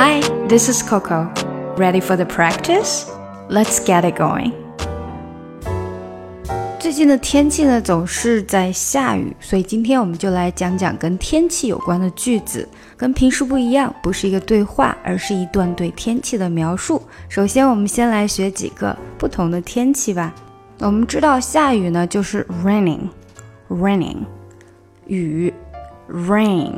Hi, this is Coco. Ready for the practice? Let's get it going. 最近的天气呢总是在下雨，所以今天我们就来讲讲跟天气有关的句子。跟平时不一样，不是一个对话，而是一段对天气的描述。首先，我们先来学几个不同的天气吧。我们知道下雨呢就是 raining，raining，雨，rain。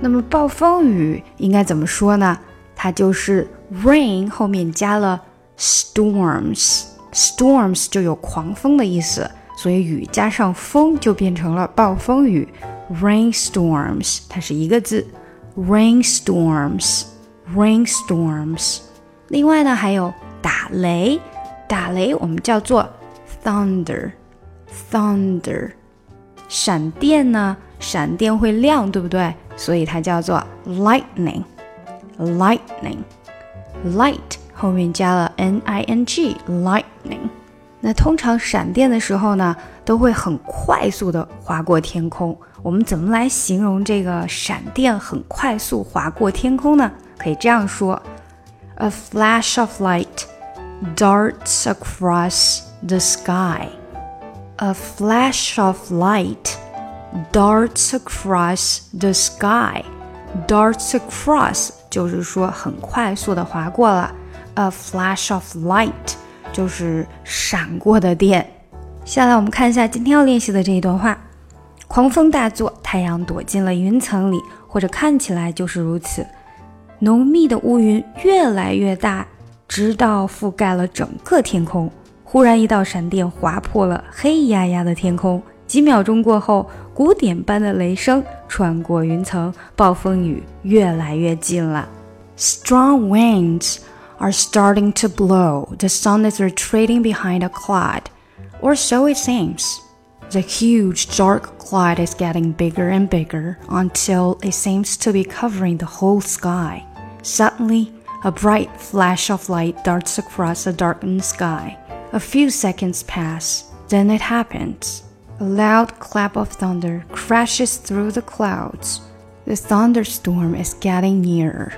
那么暴风雨应该怎么说呢？它就是 rain 后面加了 storms，storms 就有狂风的意思，所以雨加上风就变成了暴风雨，rainstorms，它是一个字，rainstorms，rainstorms。另外呢还有打雷，打雷我们叫做 thunder，thunder。闪电呢，闪电会亮，对不对？所以它叫做 lightning，lightning，light 后面加了 n i n g，lightning。那通常闪电的时候呢，都会很快速的划过天空。我们怎么来形容这个闪电很快速划过天空呢？可以这样说：A flash of light darts across the sky. A flash of light darts across the sky. Darts across 就是说很快速的划过了。A flash of light 就是闪过的电。下来我们看一下今天要练习的这一段话：狂风大作，太阳躲进了云层里，或者看起来就是如此。浓密的乌云越来越大，直到覆盖了整个天空。忽然，一道闪电划破了黑压压的天空。几秒钟过后，鼓点般的雷声穿过云层，暴风雨越来越近了。Strong winds are starting to blow. The sun is retreating behind a cloud, or so it seems. The huge dark cloud is getting bigger and bigger until it seems to be covering the whole sky. Suddenly, a bright flash of light darts across the darkened sky. A few seconds pass, then it happens. A loud clap of thunder crashes through the clouds. The thunderstorm is getting nearer.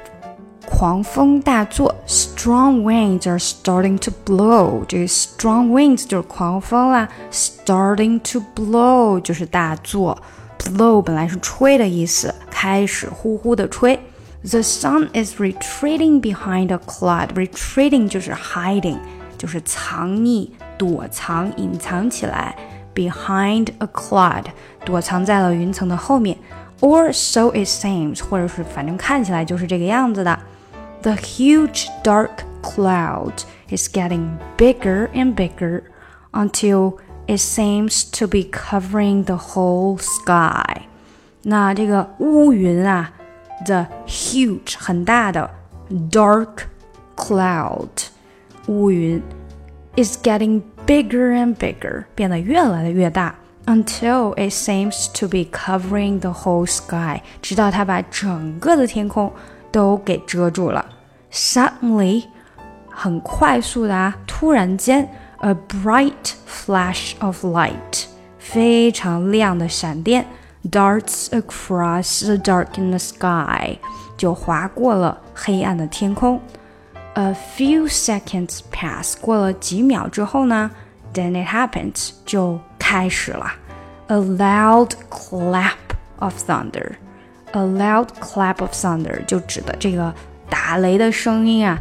狂风大作，strong winds are starting to blow。这个 strong winds 就是狂风啦，starting to blow 就是大作。blow 本来是吹的意思，开始呼呼的吹。The sun is retreating behind a cloud. Retreating 就是 hiding。 就是藏匿、躲藏、隐藏起来，behind a cloud，躲藏在了云层的后面，or so it seems，或者是反正看起来就是这个样子的。The huge dark cloud is getting bigger and bigger until it seems to be covering the whole sky。那这个乌云啊，the huge 很大的 dark cloud。 乌云 is getting bigger and bigger，变得越来的越大，until it seems to be covering the whole sky，直到它把整个的天空都给遮住了。Suddenly，很快速的啊，突然间，a bright flash of light，非常亮的闪电，darts across the darkened sky，就划过了黑暗的天空。 A few seconds pass，过了几秒之后呢，then it happens，就开始了。A loud clap of thunder。A loud clap of thunder 就指的这个打雷的声音啊。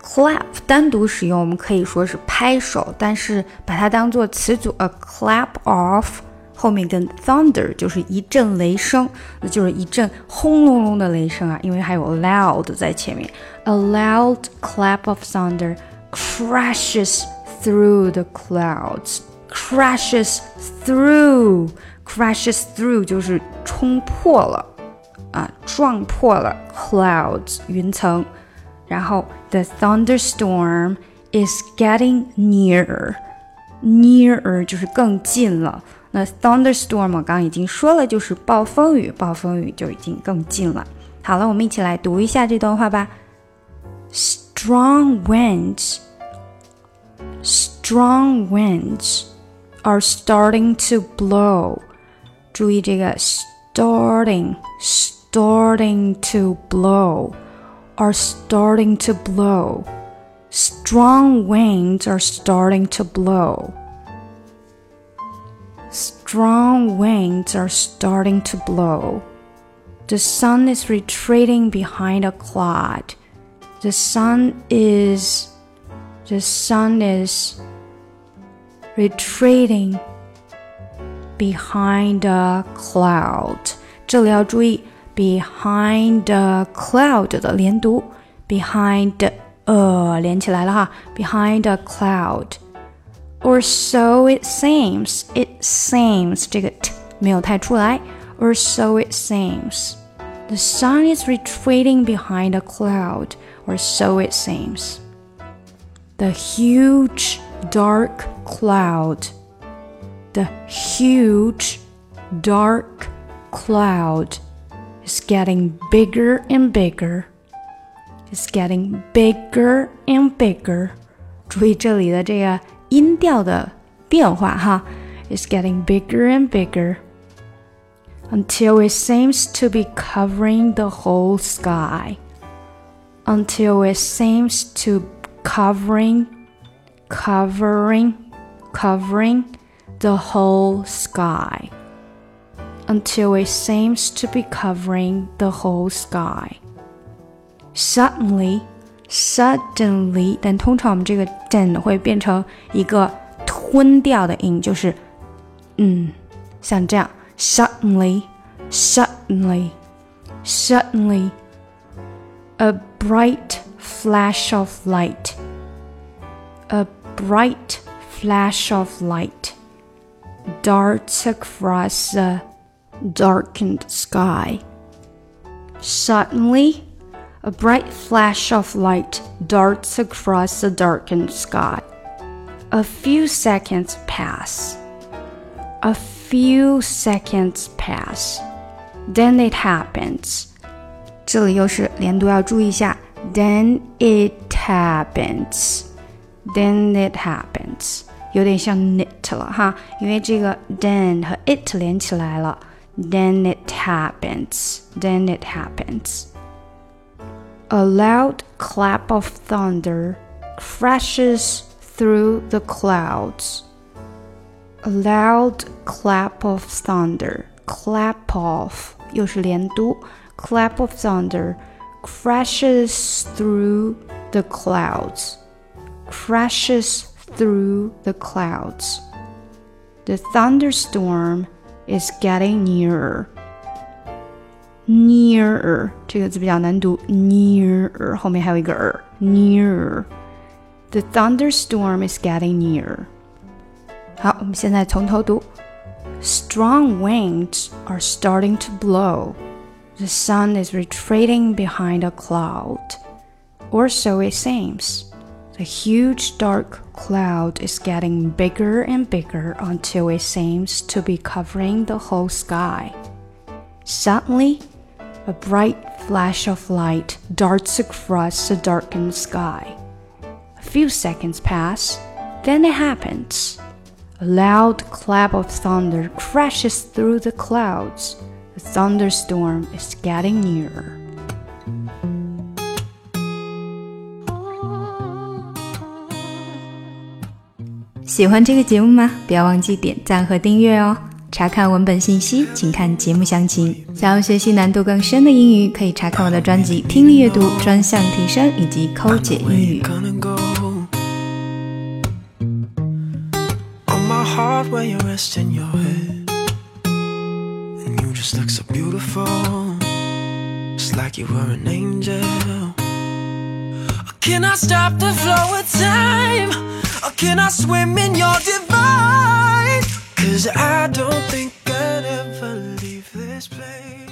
Clap 单独使用，我们可以说是拍手，但是把它当做词组，a clap of。后面跟 thunder 就是一阵雷声，那就是一阵轰隆隆的雷声啊，因为还有 loud 在前面。A loud clap of thunder crashes through the clouds. Crashes through, crashes through 就是冲破了啊，撞破了 clouds 云层。然后 the thunderstorm is getting nearer. Nearer 就是更近了。 那 thunderstorm 我刚刚已经说了，就是暴风雨，暴风雨就已经更近了。好了，我们一起来读一下这段话吧。Strong winds, strong winds are starting to blow. 注意这个 starting, starting to blow. are starting to blow. Strong winds are starting to blow. Strong winds are starting to blow. The sun is retreating behind a cloud. The sun is the sun is retreating behind a cloud。这里要注意 behind a cloud 的连读，behind 呃连起来了哈，behind a cloud。 Or so it seems. It seems 这个 t 没有太出来。Or so it seems. The sun is retreating behind a cloud. Or so it seems. The huge dark cloud. The huge dark cloud is getting bigger and bigger. It's getting bigger and bigger. 注意这里的这个 音调的变化哈。It's getting bigger and bigger until it seems to be covering the whole sky. Until it seems to covering, covering, covering the whole sky. Until it seems to be covering the whole sky. Suddenly, suddenly，但通常我们这个 den 会变成一个吞掉的音，就是嗯，像这样，suddenly, suddenly, suddenly, a bright flash of light, a bright flash of light darts across the darkened sky. Suddenly, a bright flash of light darts across the darkened sky. A few seconds pass. A few seconds pass. Then it happens. 这里又是连读要注意一下。Then it happens. Then it happens. 有点像 knit 了哈，因为这个 then 和 it 连起来了。Then it happens. Then it happens. A loud clap of thunder crashes through the clouds. A loud clap of thunder. Clap off 又是连读。Clap of thunder crashes through the clouds. Crashes through the clouds. The thunderstorm is getting nearer. Nearer 这个字比较难读，nearer 后面还有一个 er。Nearer. The thunderstorm is getting nearer. 好，我们现在从头读。Strong winds are starting to blow. The sun is retreating behind a cloud. Or so it seems. The huge dark cloud is getting bigger and bigger until it seems to be covering the whole sky. Suddenly, a bright flash of light darts across the darkened sky. A few seconds pass, then it happens. A loud clap of thunder crashes through the clouds. The thunderstorm is getting nearer. 喜欢这个节目吗？不要忘记点赞和订阅哦！ 查看文本信息，请看节目详情。想要学习难度更深的英语，可以查看我的专辑《听力阅读专项提升》以及《抠解英语》。Can I stop the flow of time? Or can I swim in your divine? Cause I don't think I'd ever leave this place.